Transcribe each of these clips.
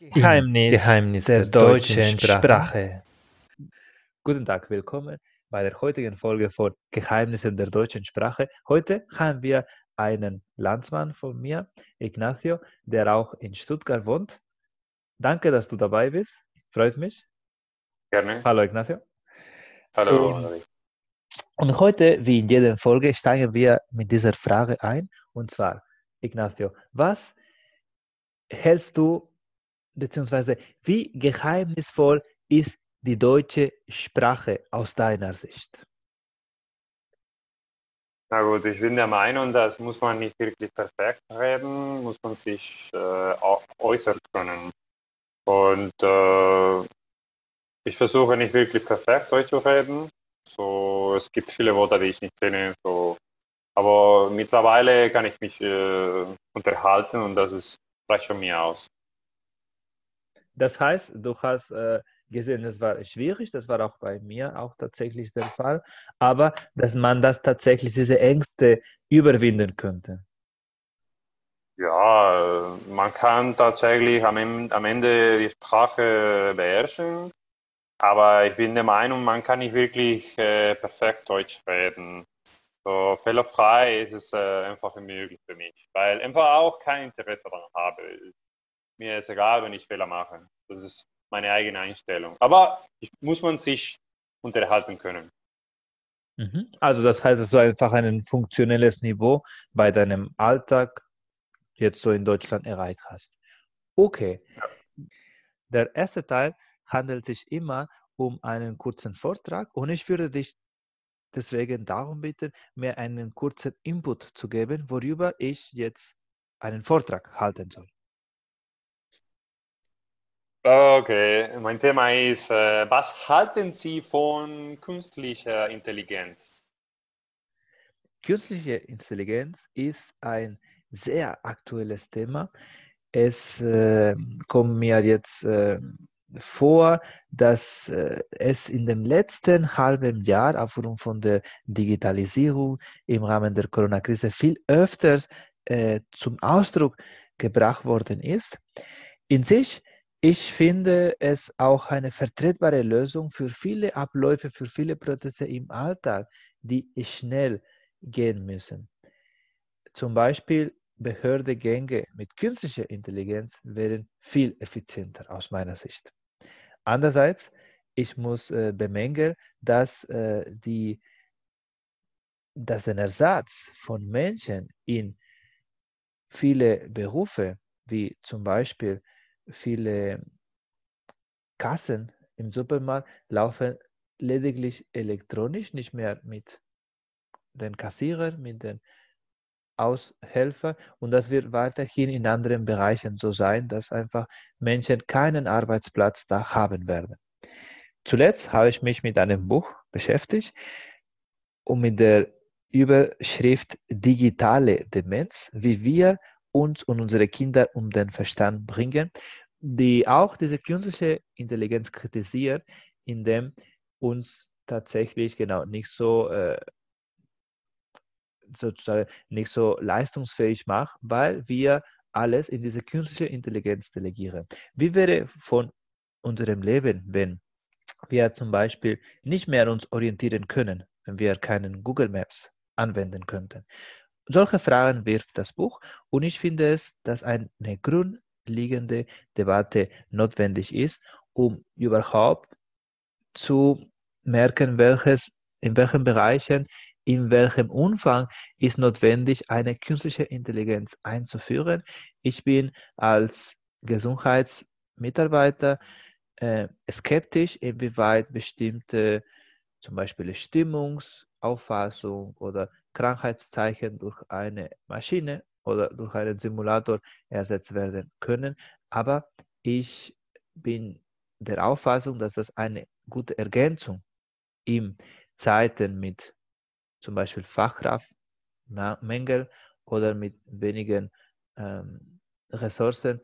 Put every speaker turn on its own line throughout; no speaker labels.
Geheimnis, Geheimnis der, der deutschen Sprache. Sprache. Guten Tag, willkommen bei der heutigen Folge von Geheimnissen der deutschen Sprache. Heute haben wir einen Landsmann von mir, Ignacio, der auch in Stuttgart wohnt. Danke, dass du dabei bist. Freut mich.
Gerne.
Hallo, Ignacio.
Hallo. Und,
und heute, wie in jeder Folge, steigen wir mit dieser Frage ein. Und zwar, Ignacio, was hältst du beziehungsweise wie geheimnisvoll ist die deutsche Sprache aus deiner Sicht?
Na gut, ich bin der Meinung, das muss man nicht wirklich perfekt reden, muss man sich äh, äußern können. Und äh, ich versuche nicht wirklich perfekt Deutsch zu reden. So, es gibt viele Worte, die ich nicht kenne. So. Aber mittlerweile kann ich mich äh, unterhalten und das ist, reicht von mir aus.
Das heißt, du hast äh, gesehen, es war schwierig, das war auch bei mir auch tatsächlich der Fall, aber dass man das tatsächlich, diese Ängste überwinden könnte.
Ja, man kann tatsächlich am, Ende die Sprache beherrschen, aber ich bin der Meinung, man kann nicht wirklich äh, perfekt Deutsch reden. So fehlerfrei ist es äh, einfach unmöglich für mich, weil einfach auch kein Interesse daran habe mir ist egal, wenn ich Fehler mache. Das ist meine eigene Einstellung. Aber muss man sich unterhalten können.
Mhm. Also das heißt, dass du einfach ein funktionelles Niveau bei deinem Alltag jetzt so in Deutschland erreicht hast. Okay. Der erste Teil handelt sich immer um einen kurzen Vortrag und ich würde dich deswegen darum bitten, mir einen kurzen Input zu geben, worüber ich jetzt einen Vortrag halten soll.
Okay, mein Thema ist, äh, was halten Sie von künstlicher Intelligenz?
Künstliche Intelligenz ist ein sehr aktuelles Thema. Es äh, kommt mir jetzt äh, vor, dass äh, es in dem letzten halben Jahr aufgrund von der Digitalisierung im Rahmen der Corona-Krise viel öfters äh, zum Ausdruck gebracht worden ist. In sich ich finde es auch eine vertretbare Lösung für viele Abläufe, für viele Prozesse im Alltag, die schnell gehen müssen. Zum Beispiel Behördegänge mit künstlicher Intelligenz wären viel effizienter aus meiner Sicht. Andererseits, ich muss äh, bemängeln, dass, äh, die, dass der Ersatz von Menschen in viele Berufe, wie zum Beispiel viele Kassen im Supermarkt laufen lediglich elektronisch, nicht mehr mit den Kassierern, mit den Aushelfern. Und das wird weiterhin in anderen Bereichen so sein, dass einfach Menschen keinen Arbeitsplatz da haben werden. Zuletzt habe ich mich mit einem Buch beschäftigt und mit der Überschrift Digitale Demenz, wie wir uns und unsere Kinder um den Verstand bringen, die auch diese künstliche Intelligenz kritisiert, indem uns tatsächlich genau nicht so äh, sozusagen nicht so leistungsfähig macht, weil wir alles in diese künstliche Intelligenz delegieren. Wie wäre von unserem Leben, wenn wir zum Beispiel nicht mehr uns orientieren können, wenn wir keinen Google Maps anwenden könnten? Solche Fragen wirft das Buch und ich finde es, dass eine grundlegende Debatte notwendig ist, um überhaupt zu merken, welches, in welchen Bereichen, in welchem Umfang ist notwendig, eine künstliche Intelligenz einzuführen. Ich bin als Gesundheitsmitarbeiter äh, skeptisch, inwieweit bestimmte zum Beispiel Stimmungsauffassung oder Krankheitszeichen durch eine Maschine oder durch einen Simulator ersetzt werden können. Aber ich bin der Auffassung, dass das eine gute Ergänzung in Zeiten mit zum Beispiel Fachkraftmängel oder mit wenigen ähm, Ressourcen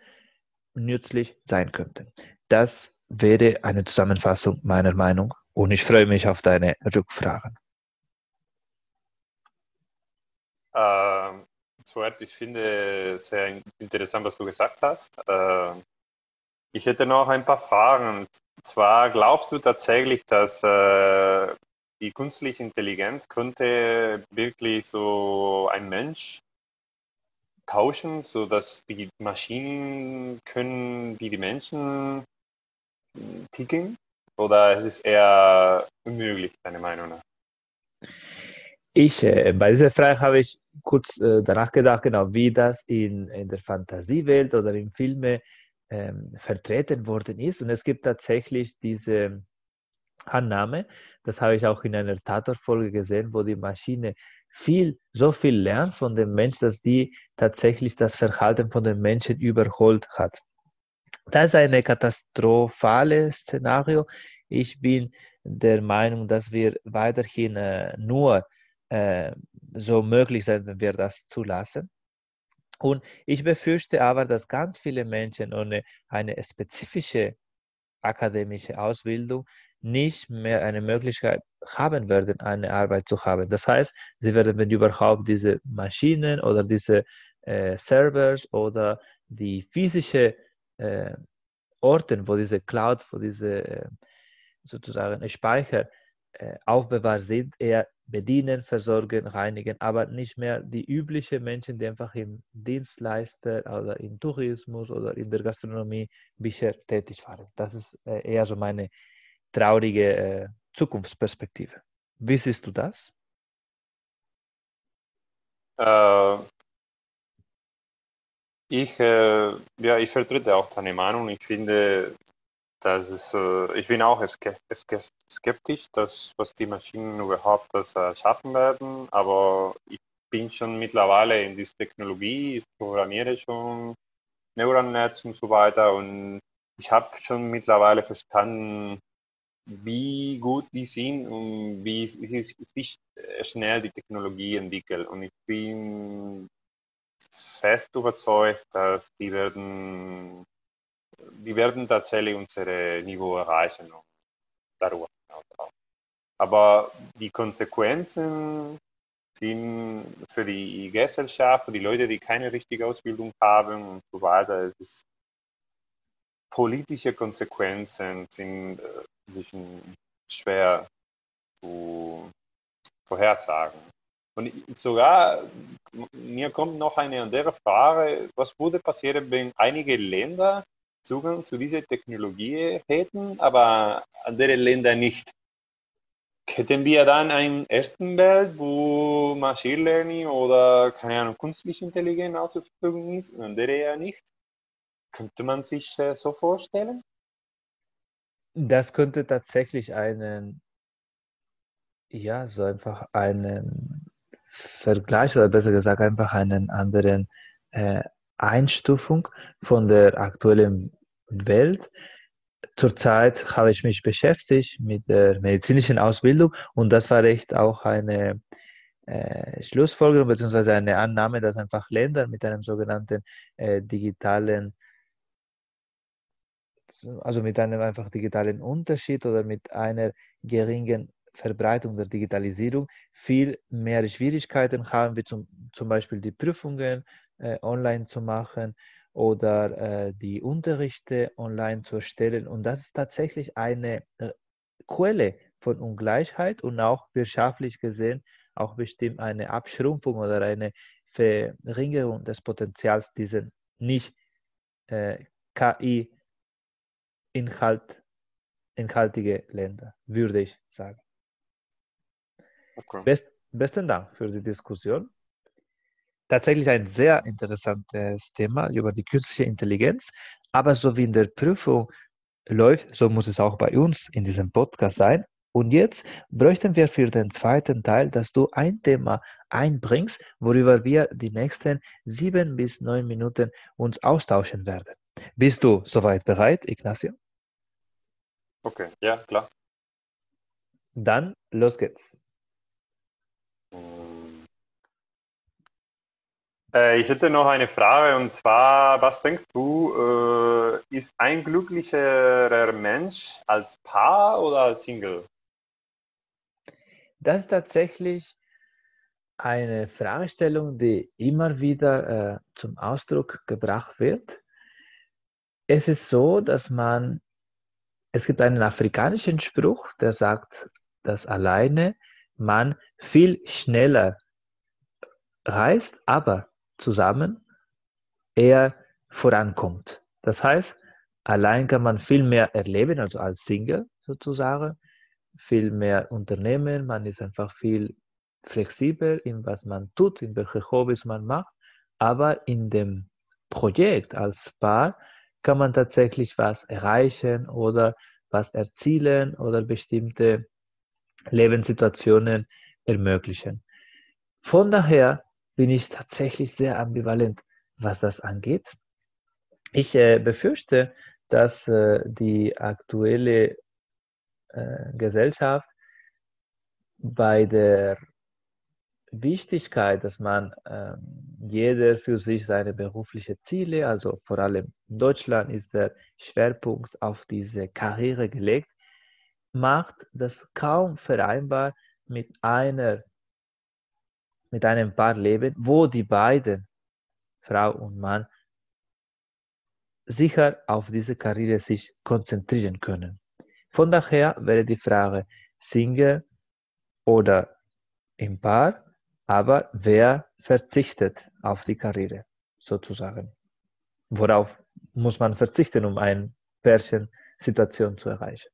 nützlich sein könnte. Das wäre eine Zusammenfassung meiner Meinung und ich freue mich auf deine Rückfragen.
Ähm, zuerst, ich finde sehr interessant, was du gesagt hast. Äh, Ich hätte noch ein paar Fragen. Zwar glaubst du tatsächlich, dass äh, die künstliche Intelligenz könnte wirklich so ein Mensch tauschen, sodass die Maschinen können wie die Menschen ticken? Oder ist es eher unmöglich, deine Meinung nach?
Ich, äh, bei dieser Frage habe ich kurz äh, danach gedacht, genau, wie das in, in der Fantasiewelt oder in Filmen ähm, vertreten worden ist. Und es gibt tatsächlich diese Annahme, das habe ich auch in einer Tatort-Folge gesehen, wo die Maschine viel, so viel lernt von dem Mensch, dass die tatsächlich das Verhalten von den Menschen überholt hat. Das ist ein katastrophales Szenario. Ich bin der Meinung, dass wir weiterhin äh, nur so möglich sein, wenn wir das zulassen. Und ich befürchte aber, dass ganz viele Menschen ohne eine spezifische akademische Ausbildung nicht mehr eine Möglichkeit haben werden, eine Arbeit zu haben. Das heißt, sie werden, wenn überhaupt, diese Maschinen oder diese äh, Servers oder die physische äh, Orten, wo diese Cloud, wo diese äh, sozusagen Speicher äh, aufbewahrt sind, eher bedienen, versorgen, reinigen, aber nicht mehr die üblichen Menschen, die einfach im Dienstleister oder im Tourismus oder in der Gastronomie bisher tätig waren. Das ist äh, eher so meine traurige äh, Zukunftsperspektive. Wie siehst du das?
Äh, ich, äh, ja, ich vertrete auch deine Meinung. Ich finde, dass es, äh, ich bin auch skeptisch, dass, was die Maschinen überhaupt das äh, schaffen werden. Aber ich bin schon mittlerweile in dieser Technologie, ich programmiere schon Neuronetz und so weiter. Und ich habe schon mittlerweile verstanden, wie gut die sind und wie sich schnell die Technologie entwickelt. Und ich bin fest überzeugt, dass die werden, die werden tatsächlich unser Niveau erreichen und darüber hinaus Aber die Konsequenzen sind für die Gesellschaft, für die Leute, die keine richtige Ausbildung haben und so weiter, es ist politische Konsequenzen sind äh, schwer zu vorhersagen. Und sogar, mir kommt noch eine andere Frage, was würde passieren, wenn einige Länder Zugang zu dieser Technologie hätten, aber andere Länder nicht? Hätten wir dann einen ersten Welt, wo Machine Learning oder, keine Ahnung, künstliche Intelligenz auch zur Verfügung ist und andere ja nicht? Könnte man sich äh, so vorstellen?
Das könnte tatsächlich einen, ja, so einfach einen Vergleich oder besser gesagt einfach einen anderen äh, Einstufung von der aktuellen Welt. Zurzeit habe ich mich beschäftigt mit der medizinischen Ausbildung und das war echt auch eine äh, Schlussfolgerung bzw. eine Annahme, dass einfach Länder mit einem sogenannten äh, digitalen also mit einem einfach digitalen Unterschied oder mit einer geringen Verbreitung der Digitalisierung viel mehr Schwierigkeiten haben, wie zum, zum Beispiel die Prüfungen online zu machen oder äh, die Unterrichte online zu erstellen. Und das ist tatsächlich eine äh, Quelle von Ungleichheit und auch wirtschaftlich gesehen auch bestimmt eine Abschrumpfung oder eine Verringerung des Potenzials dieser nicht äh, KI Inhalt, Länder, würde ich sagen. Okay. Best, besten Dank für die Diskussion. Tatsächlich ein sehr interessantes Thema über die künstliche Intelligenz, aber so wie in der Prüfung läuft, so muss es auch bei uns in diesem Podcast sein. Und jetzt bräuchten wir für den zweiten Teil, dass du ein Thema einbringst, worüber wir die nächsten sieben bis neun Minuten uns austauschen werden. Bist du soweit bereit, Ignacio?
Okay, ja, klar.
Dann los geht's.
Ich hätte noch eine Frage und zwar, was denkst du, äh, ist ein glücklicherer Mensch als Paar oder als Single?
Das ist tatsächlich eine Fragestellung, die immer wieder äh, zum Ausdruck gebracht wird. es ist so, dass man, es gibt einen afrikanischen Spruch, der sagt, dass alleine man viel schneller reist, aber zusammen eher vorankommt. Das heißt, allein kann man viel mehr erleben, also als Single sozusagen, viel mehr unternehmen, man ist einfach viel flexibel in was man tut, in welche Hobbys man macht, aber in dem Projekt als Paar kann man tatsächlich was erreichen oder was erzielen oder bestimmte Lebenssituationen ermöglichen. Von daher bin ich tatsächlich sehr ambivalent, was das angeht. Ich äh, befürchte, dass äh, die aktuelle äh, Gesellschaft bei der Wichtigkeit, dass man äh, jeder für sich seine beruflichen Ziele, also vor allem in Deutschland ist der Schwerpunkt auf diese Karriere gelegt, macht das kaum vereinbar mit einer mit einem Paar leben, wo die beiden, Frau und Mann, sicher auf diese Karriere sich konzentrieren können. Von daher wäre die Frage Single oder im Paar, aber wer verzichtet auf die Karriere sozusagen? Worauf muss man verzichten, um eine Pärchen-Situation zu erreichen?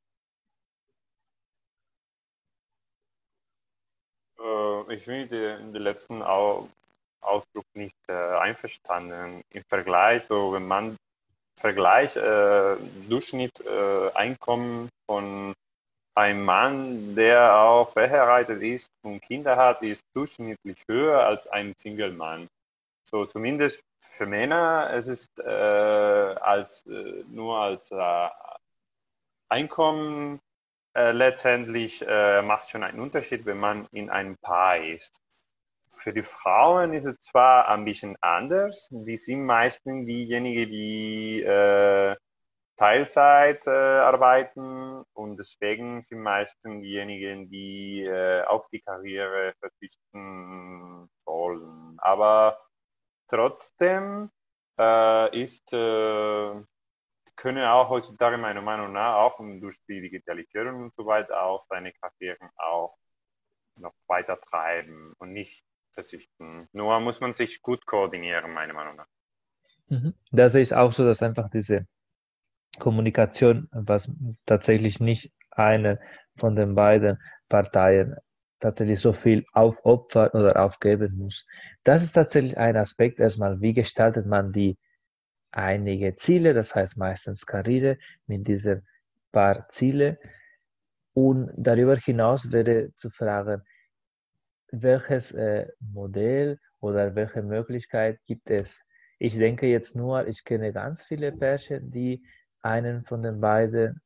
Ich bin mit dem letzten Ausdruck nicht äh, einverstanden. Im Vergleich, so wenn man vergleicht äh, Durchschnitt äh, Einkommen von einem Mann, der auch verheiratet ist und Kinder hat, ist durchschnittlich höher als ein Single-Mann. So zumindest für Männer es ist äh, als äh, nur als äh, Einkommen äh, letztendlich äh, macht schon einen Unterschied, wenn man in einem Paar ist. Für die Frauen ist es zwar ein bisschen anders. Die sind meistens diejenigen, die äh, Teilzeit äh, arbeiten und deswegen sind meistens diejenigen, die äh, auf die Karriere verzichten wollen. Aber trotzdem äh, ist können auch heutzutage meiner Meinung nach auch durch die Digitalisierung und so weiter auch seine Karrieren auch noch weiter treiben und nicht verzichten. Nur muss man sich gut koordinieren, meiner Meinung nach.
Mhm. Da sehe ich auch so, dass einfach diese Kommunikation, was tatsächlich nicht eine von den beiden Parteien tatsächlich so viel aufopfern oder aufgeben muss. Das ist tatsächlich ein Aspekt erstmal, wie gestaltet man die einige Ziele, das heißt meistens Karriere mit diesen paar Ziele. Und darüber hinaus wäre zu fragen, welches äh, Modell oder welche Möglichkeit gibt es? Ich denke jetzt nur, ich kenne ganz viele Pärchen, die einen von den beiden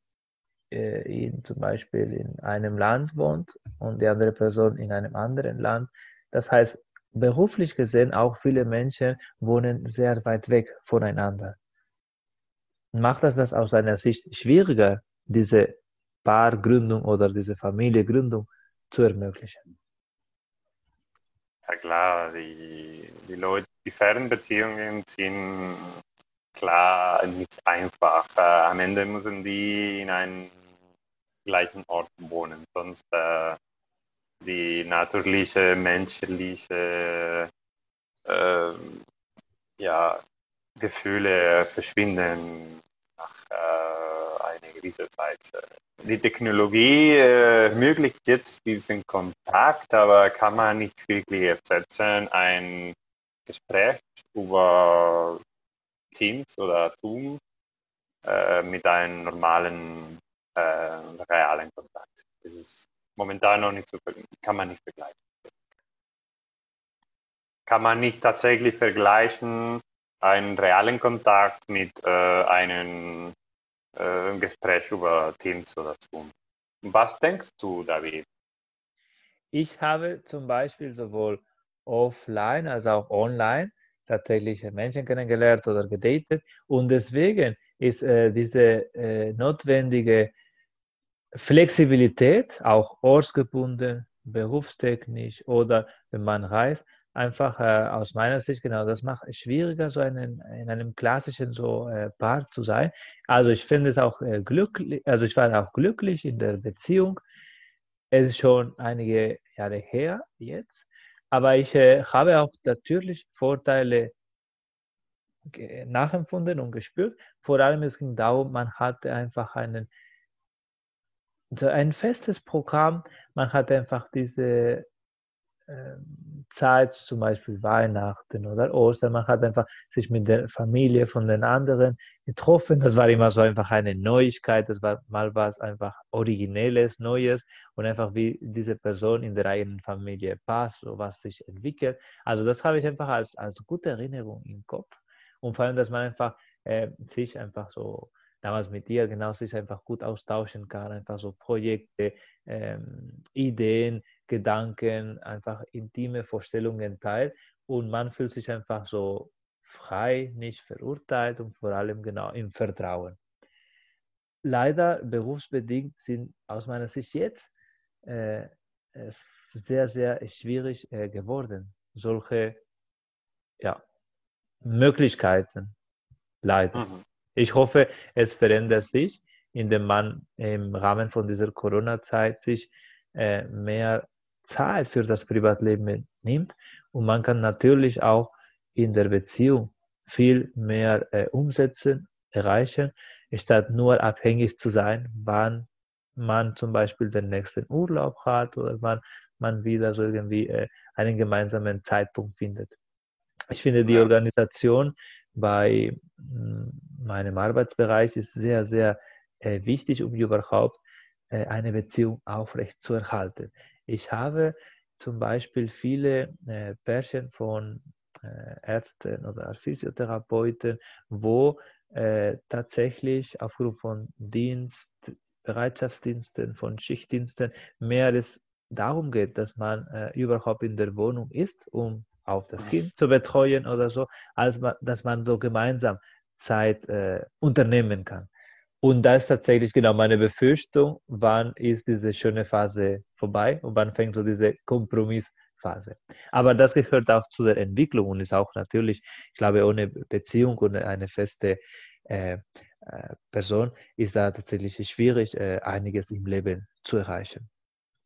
äh, in, zum Beispiel in einem Land wohnt und die andere Person in einem anderen Land. Das heißt, beruflich gesehen auch viele Menschen wohnen sehr weit weg voneinander. Macht das das aus seiner Sicht schwieriger, diese Paargründung oder diese Familiengründung zu ermöglichen?
Ja klar, die, die Leute, die Fernbeziehungen sind klar nicht einfach. Äh, am Ende müssen die in einem gleichen Ort wohnen, sonst äh, die natürliche, menschliche äh, ja, Gefühle verschwinden nach äh, einer gewissen Zeit. Die Technologie äh, ermöglicht jetzt diesen Kontakt, aber kann man nicht wirklich ersetzen. Ein Gespräch über Teams oder Zoom äh, mit einem normalen äh, realen Kontakt. Das ist momentan noch nicht so, kann man nicht vergleichen. Kann man nicht tatsächlich vergleichen, einen realen Kontakt mit äh, einem äh, Gespräch über Teams oder Zoom. Was denkst du, David?
Ich habe zum Beispiel sowohl offline als auch online tatsächlich Menschen kennengelernt oder gedatet und deswegen ist äh, diese äh, notwendige Flexibilität, auch ortsgebunden, berufstechnisch oder wenn man reist, einfach äh, aus meiner Sicht, genau, das macht es schwieriger, so einen, in einem klassischen so äh, Paar zu sein. Also ich finde es auch äh, glücklich, also ich war auch glücklich in der Beziehung. Es ist schon einige Jahre her jetzt, aber ich äh, habe auch natürlich Vorteile nachempfunden und gespürt. Vor allem es ging darum, man hatte einfach einen, ein festes Programm, man hatte einfach diese ähm, Zeit, zum Beispiel Weihnachten oder Ostern. Man hat einfach sich mit der Familie von den anderen getroffen. Das war immer so einfach eine Neuigkeit. Das war mal was einfach Originelles, Neues und einfach wie diese Person in der eigenen Familie passt, so was sich entwickelt. Also das habe ich einfach als, als gute Erinnerung im Kopf. Und vor allem, dass man einfach äh, sich einfach so damals mit dir genau sich einfach gut austauschen kann, einfach so Projekte, ähm, Ideen, Gedanken, einfach intime Vorstellungen teilt und man fühlt sich einfach so frei, nicht verurteilt und vor allem genau im Vertrauen. Leider berufsbedingt sind aus meiner Sicht jetzt äh, äh sehr, sehr schwierig äh, geworden, solche ja, Möglichkeiten. Leider. Mhm. Ich hoffe, es verändert sich, indem man im Rahmen von dieser Corona-Zeit sich äh, mehr Zeit für das Privatleben nimmt und man kann natürlich auch in der Beziehung viel mehr äh, umsetzen, erreichen, statt nur abhängig zu sein, wann man zum Beispiel den nächsten Urlaub hat oder wann man wieder so irgendwie äh, einen gemeinsamen Zeitpunkt findet. Ich finde die Organisation bei hm, meinem Arbeitsbereich ist sehr, sehr äh, wichtig, um überhaupt äh, eine Beziehung aufrecht zu erhalten. Ich habe zum Beispiel viele äh, Pärchen von Ärzten oder Physiotherapeuten, wo tatsächlich aufgrund von Dienst, Bereitschaftsdiensten, von Schichtdiensten mehr es darum geht, dass man überhaupt in der Wohnung ist, um auf das Kind zu betreuen oder so, als man, dass man so gemeinsam Zeit äh, unternehmen kann. Und da ist tatsächlich genau meine Befürchtung, wann ist diese schöne Phase vorbei und wann fängt so diese Kompromissphase. Aber das gehört auch zu der Entwicklung und ist auch natürlich, ich glaube, ohne Beziehung und eine feste äh, äh, Person ist da tatsächlich schwierig, äh, einiges im Leben zu erreichen.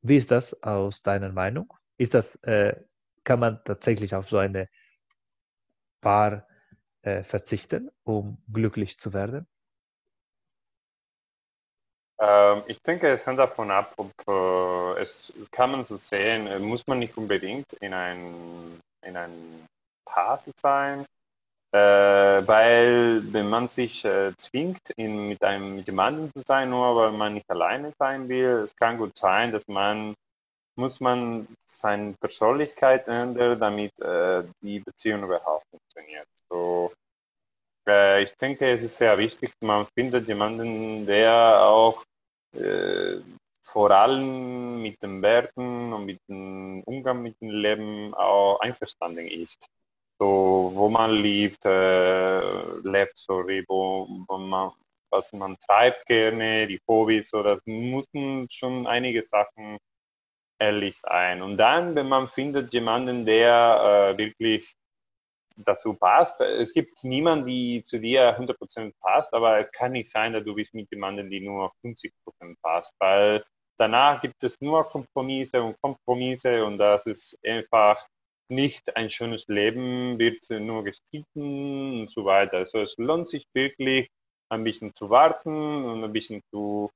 Wie ist das aus deiner Meinung? Ist das äh, kann man tatsächlich auf so eine Paar äh, verzichten, um glücklich zu werden?
Ähm, ich denke, es hängt davon ab, ob äh, es, es, kann man so sehen, äh, muss man nicht unbedingt in ein, in ein Paar sein, äh, weil wenn man sich äh, zwingt, in, mit einem mit jemandem zu sein, nur weil man nicht alleine sein will, es kann gut sein, dass man muss man seine Persönlichkeit ändern, damit äh, die Beziehung überhaupt funktioniert. So, äh, ich denke, es ist sehr wichtig, man findet jemanden, der auch äh, vor allem mit den Werten und mit dem Umgang mit dem Leben auch einverstanden ist. So, wo man lebt, äh, lebt, sorry, wo, wo man, was man treibt gerne, die Hobbys, oder müssen schon einige Sachen ehrlich sein. Und dann, wenn man findet jemanden, der äh, wirklich dazu passt, es gibt niemanden, die zu dir 100% passt, aber es kann nicht sein, dass du bist mit jemandem, die nur 50% passt, weil danach gibt es nur Kompromisse und Kompromisse und das ist einfach nicht ein schönes Leben, wird nur gestritten und so weiter. Also es lohnt sich wirklich, ein bisschen zu warten und ein bisschen zu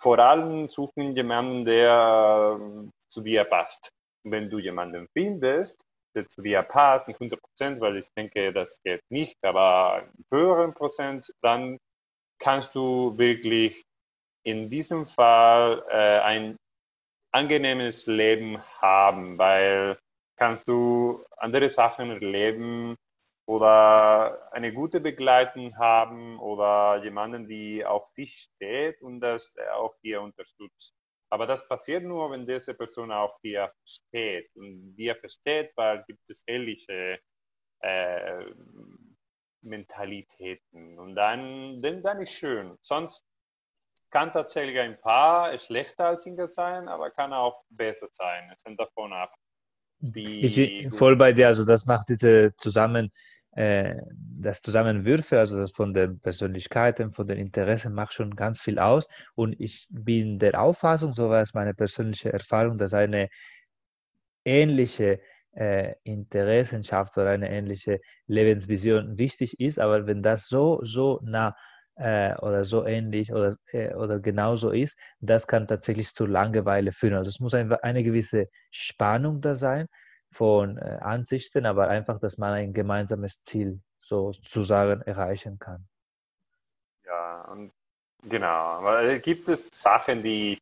vor allem suchen jemanden, der äh, zu dir passt. Wenn du jemanden findest, der zu dir passt, nicht 100 Prozent, weil ich denke, das geht nicht, aber einen höheren Prozent, dann kannst du wirklich in diesem Fall äh, ein angenehmes Leben haben, weil kannst du andere Sachen erleben, oder eine gute Begleitung haben oder jemanden, die auf dich steht und das auch dir unterstützt. Aber das passiert nur, wenn diese Person auch dir steht und dir versteht, weil gibt es ähnliche äh, Mentalitäten. Und dann, dann, dann ist schön. Sonst kann tatsächlich ein Paar schlechter als Single sein, aber kann auch besser sein. Es hängt davon ab.
Wie, ich bin voll bei dir, also das macht diese Zusammen, das Zusammenwürfe, also das von den Persönlichkeiten, von den Interessen macht schon ganz viel aus. Und ich bin der Auffassung, so war es meine persönliche Erfahrung, dass eine ähnliche äh, Interessenschaft oder eine ähnliche Lebensvision wichtig ist, aber wenn das so, so nah äh, oder so ähnlich oder, äh, oder genauso ist, das kann tatsächlich zu Langeweile führen. Also es muss einfach eine gewisse Spannung da sein von äh, Ansichten, aber einfach, dass man ein gemeinsames Ziel sozusagen erreichen kann.
Ja, und genau. Aber gibt es Sachen, die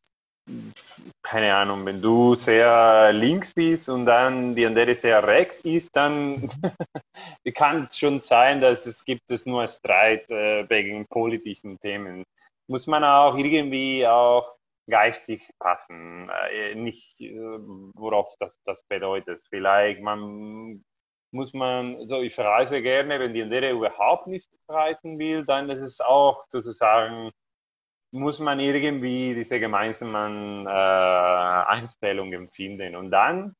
keine Ahnung, wenn du sehr links bist und dann die andere sehr rechts ist, dann kann es schon sein, dass es gibt es nur Streit äh, wegen politischen Themen. Muss man auch irgendwie auch geistig passen, äh, nicht äh, worauf das, das bedeutet. Vielleicht man muss man, so ich reise gerne, wenn die andere überhaupt nicht reisen will, dann ist es auch sozusagen muss man irgendwie diese gemeinsamen äh, Einstellungen finden. Und dann,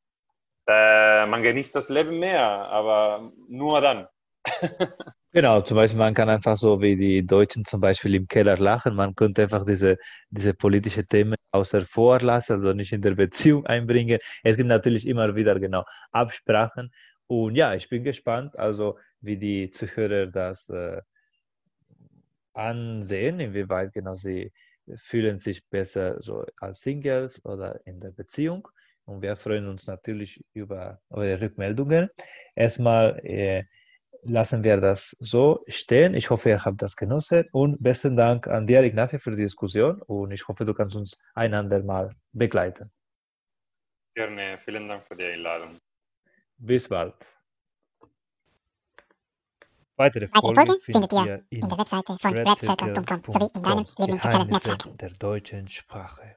äh, man genießt das Leben mehr, aber nur dann.
Genau, zum Beispiel, man kann einfach so wie die Deutschen zum Beispiel im Keller lachen. Man könnte einfach diese, diese politische Themen außer vor lassen, also nicht in der Beziehung einbringen. Es gibt natürlich immer wieder genau Absprachen. Und ja, ich bin gespannt, also wie die Zuhörer das äh, ansehen, inwieweit genau sie fühlen sich besser so als Singles oder in der Beziehung. Und wir freuen uns natürlich über eure Rückmeldungen. Erstmal äh, lassen wir das so stehen. Ich hoffe, ihr habt das genossen. Und besten Dank an dir, Ignacio, für die Diskussion. Und ich hoffe, du kannst uns einander mal begleiten.
Gerne. Vielen Dank für die Einladung.
Bis bald. Weitere
Folgen findet ihr in der Webseite von redcircle.com sowie in deinen Lieblingssozialen Netzwerken
der deutschen Sprache.